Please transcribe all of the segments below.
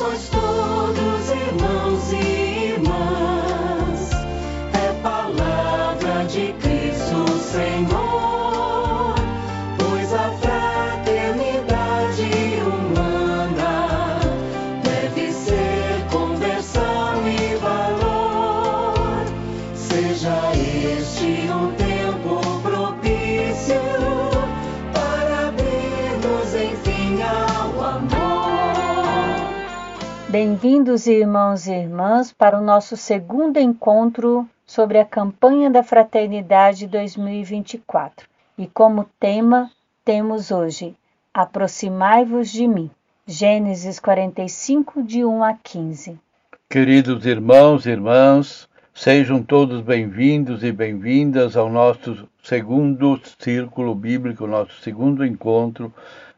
sois todos irmãos e irmãs. É palavra de Cristo Senhor, pois a fraternidade humana deve ser conversão e valor. Seja este um tempo Bem-vindos, irmãos e irmãs, para o nosso segundo encontro sobre a campanha da Fraternidade 2024. E como tema, temos hoje Aproximai-vos de mim. Gênesis 45, de 1 a 15. Queridos irmãos e irmãs, sejam todos bem-vindos e bem-vindas ao nosso segundo círculo bíblico, nosso segundo encontro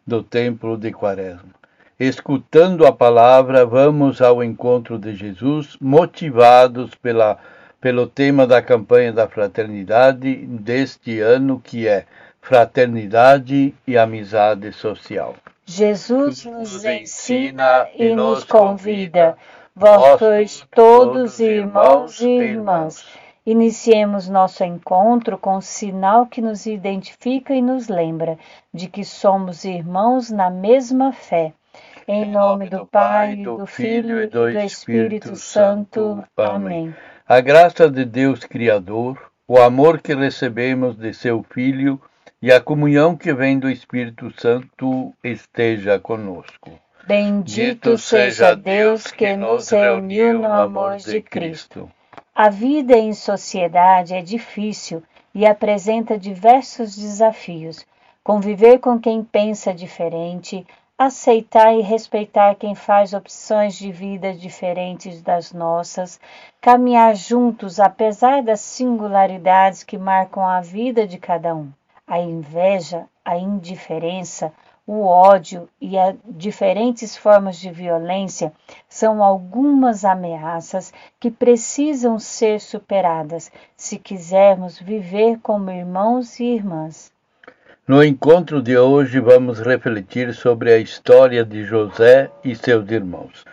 do Templo de Quaresma. Escutando a palavra, vamos ao encontro de Jesus, motivados pela, pelo tema da campanha da fraternidade deste ano, que é Fraternidade e Amizade Social. Jesus nos ensina e nos convida. Vós sois todos irmãos e irmãs. Iniciemos nosso encontro com o sinal que nos identifica e nos lembra de que somos irmãos na mesma fé. Em nome do Pai, do Filho e do Espírito Santo. Amém. A graça de Deus Criador, o amor que recebemos de seu Filho e a comunhão que vem do Espírito Santo esteja conosco. Bendito seja Deus que nos reuniu no amor de Cristo. A vida em sociedade é difícil e apresenta diversos desafios. Conviver com quem pensa diferente, aceitar e respeitar quem faz opções de vida diferentes das nossas, caminhar juntos apesar das singularidades que marcam a vida de cada um. A inveja, a indiferença, o ódio e as diferentes formas de violência são algumas ameaças que precisam ser superadas se quisermos viver como irmãos e irmãs. No encontro de hoje, vamos refletir sobre a história de José e seus irmãos.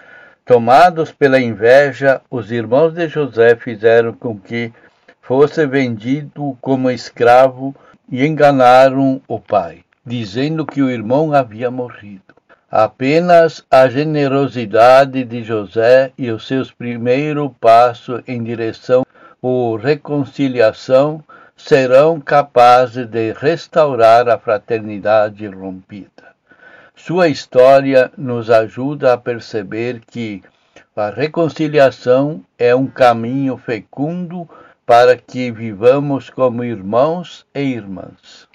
Tomados pela inveja, os irmãos de José fizeram com que fosse vendido como escravo e enganaram o pai, dizendo que o irmão havia morrido. Apenas a generosidade de José e os seus primeiros passos em direção à reconciliação serão capazes de restaurar a fraternidade rompida. Sua história nos ajuda a perceber que a reconciliação é um caminho fecundo para que vivamos como irmãos e irmãs.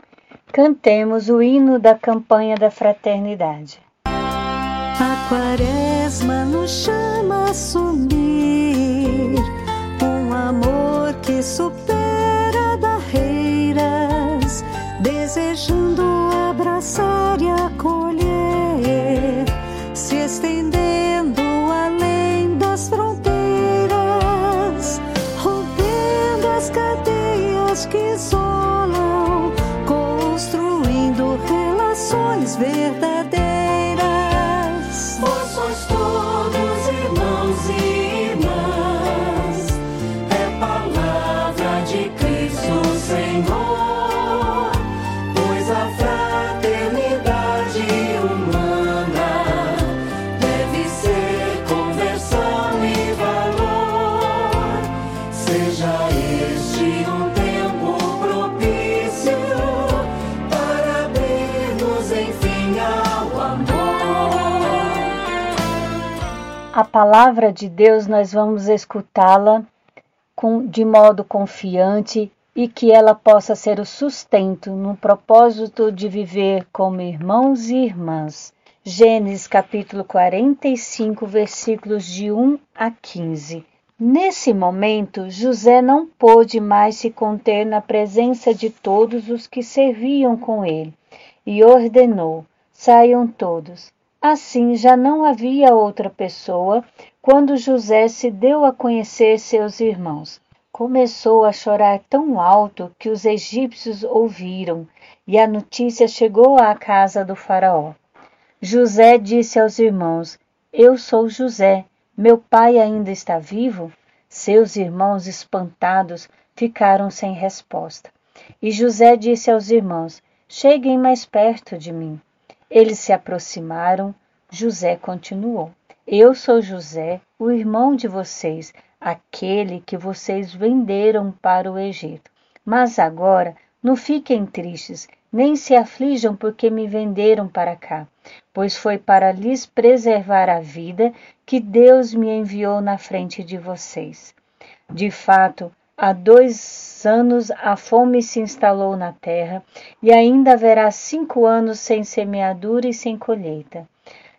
Cantemos o hino da campanha da fraternidade. A quaresma nos chama a assumir um amor que supera abraçar e acolher, se estendendo além das fronteiras, rompendo as cadeias que isolam, construindo relações verdadeiras. A palavra de Deus nós vamos escutá-la de modo confiante e que ela possa ser o sustento no propósito de viver como irmãos e irmãs. Gênesis capítulo 45, versículos de 1 a 15. Nesse momento, José não pôde mais se conter na presença de todos os que serviam com ele e ordenou: saiam todos. Assim já não havia outra pessoa quando José se deu a conhecer seus irmãos. Começou a chorar tão alto que os egípcios ouviram, e a notícia chegou à casa do Faraó. José disse aos irmãos: Eu sou José. Meu pai ainda está vivo? Seus irmãos, espantados, ficaram sem resposta. E José disse aos irmãos: Cheguem mais perto de mim. Eles se aproximaram. José continuou: Eu sou José, o irmão de vocês, aquele que vocês venderam para o Egito. Mas agora não fiquem tristes, nem se aflijam porque me venderam para cá, pois foi para lhes preservar a vida que Deus me enviou na frente de vocês. De fato, há dois anos a fome se instalou na terra e ainda haverá cinco anos sem semeadura e sem colheita.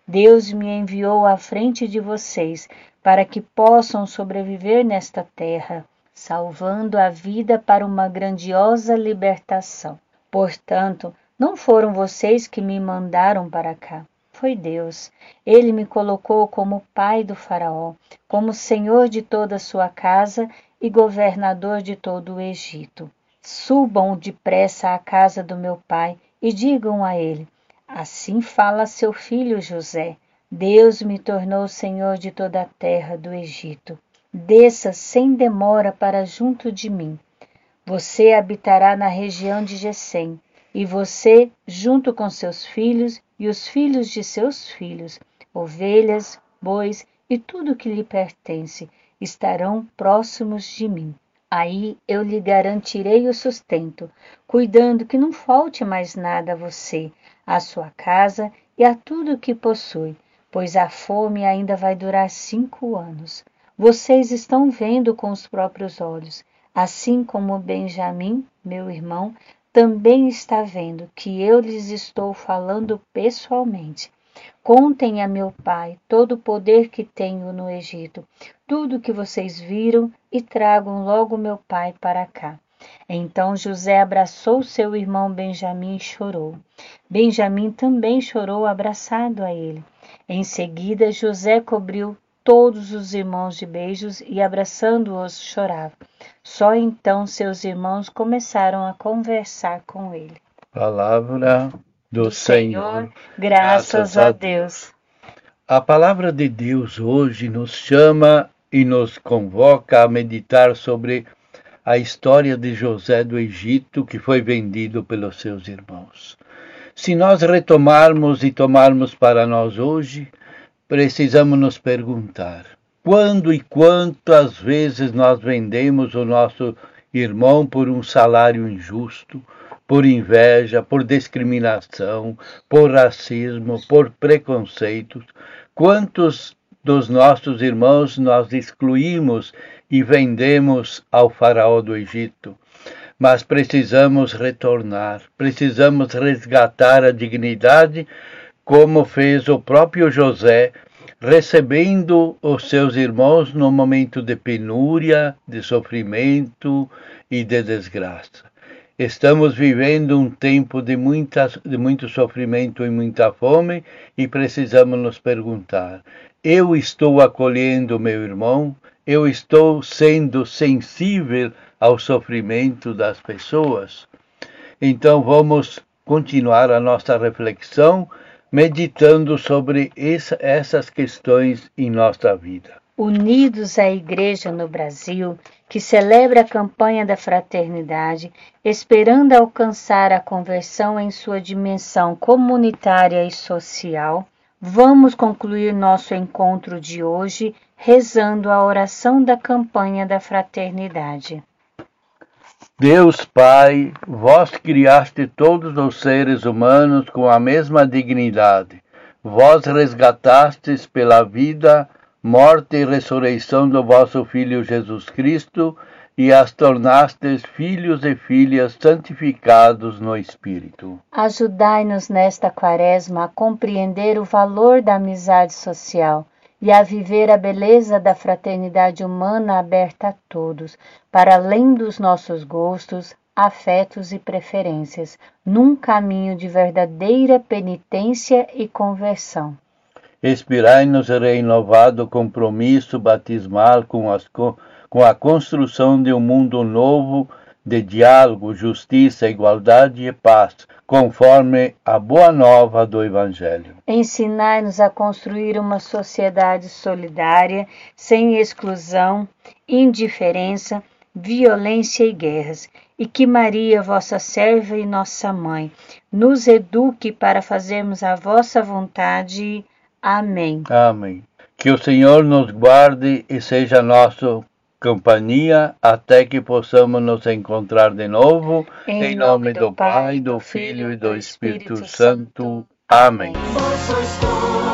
Deus me enviou à frente de vocês para que possam sobreviver nesta terra, salvando a vida para uma grandiosa libertação. Portanto, não foram vocês que me mandaram para cá. Foi Deus. Ele me colocou como pai do Faraó, como senhor de toda a sua casa e governador de todo o Egito. Subam depressa à casa do meu pai e digam a ele: Assim fala seu filho José. Deus me tornou senhor de toda a terra do Egito. Desça sem demora para junto de mim. Você habitará na região de Gesem, e você, junto com seus filhos e os filhos de seus filhos, ovelhas, bois e tudo que lhe pertence, estarão próximos de mim. Aí eu lhe garantirei o sustento, cuidando que não falte mais nada a você, à sua casa e a tudo que possui, pois a fome ainda vai durar cinco anos. Vocês estão vendo com os próprios olhos assim como Benjamim, meu irmão, também está vendo que eu lhes estou falando pessoalmente. Contem a meu pai todo o poder que tenho no Egito, tudo o que vocês viram, e tragam logo meu pai para cá. Então José abraçou seu irmão Benjamim e chorou. Benjamim também chorou abraçado a ele. Em seguida, José cobriu todos os irmãos de beijos e abraçando-os chorava. Só então seus irmãos começaram a conversar com ele. Palavra do, Senhor, graças a Deus. A palavra de Deus hoje nos chama e nos convoca a meditar sobre a história de José do Egito que foi vendido pelos seus irmãos. Se nós retomarmos e tomarmos para nós hoje, precisamos nos perguntar: quando e quantas vezes nós vendemos o nosso irmão por um salário injusto, por inveja, por discriminação, por racismo, por preconceitos? Quantos dos nossos irmãos nós excluímos e vendemos ao Faraó do Egito? Mas precisamos retornar, precisamos resgatar a dignidade como fez o próprio José, recebendo os seus irmãos no momento de penúria, de sofrimento e de desgraça. Estamos vivendo um tempo de, muitas, de muito sofrimento e muita fome e precisamos nos perguntar: eu estou acolhendo meu irmão? Eu estou sendo sensível ao sofrimento das pessoas? Então vamos continuar a nossa reflexão meditando sobre essa, essas questões em nossa vida. Unidos à Igreja no Brasil, que celebra a campanha da fraternidade, esperando alcançar a conversão em sua dimensão comunitária e social, vamos concluir nosso encontro de hoje rezando a oração da campanha da fraternidade. Deus Pai, vós criaste todos os seres humanos com a mesma dignidade. Vós resgatastes pela vida, morte e ressurreição do vosso Filho Jesus Cristo e as tornastes filhos e filhas santificados no Espírito. Ajudai-nos nesta quaresma a compreender o valor da amizade social e a viver a beleza da fraternidade humana aberta a todos, para além dos nossos gostos, afetos e preferências, num caminho de verdadeira penitência e conversão. Inspirai-nos renovado compromisso batismal com, as, com a construção de um mundo novo de diálogo, justiça, igualdade e paz, conforme a boa nova do Evangelho. Ensinai-nos a construir uma sociedade solidária, sem exclusão, indiferença, violência e guerras, e que Maria, vossa serva e nossa mãe, nos eduque para fazermos a vossa vontade. Amém. Amém. Que o Senhor nos guarde e seja nosso companhia até que possamos nos encontrar de novo. Em, em nome, nome do, do Pai, do Filho e do Espírito, Espírito Santo. Santo. Amém. Amém.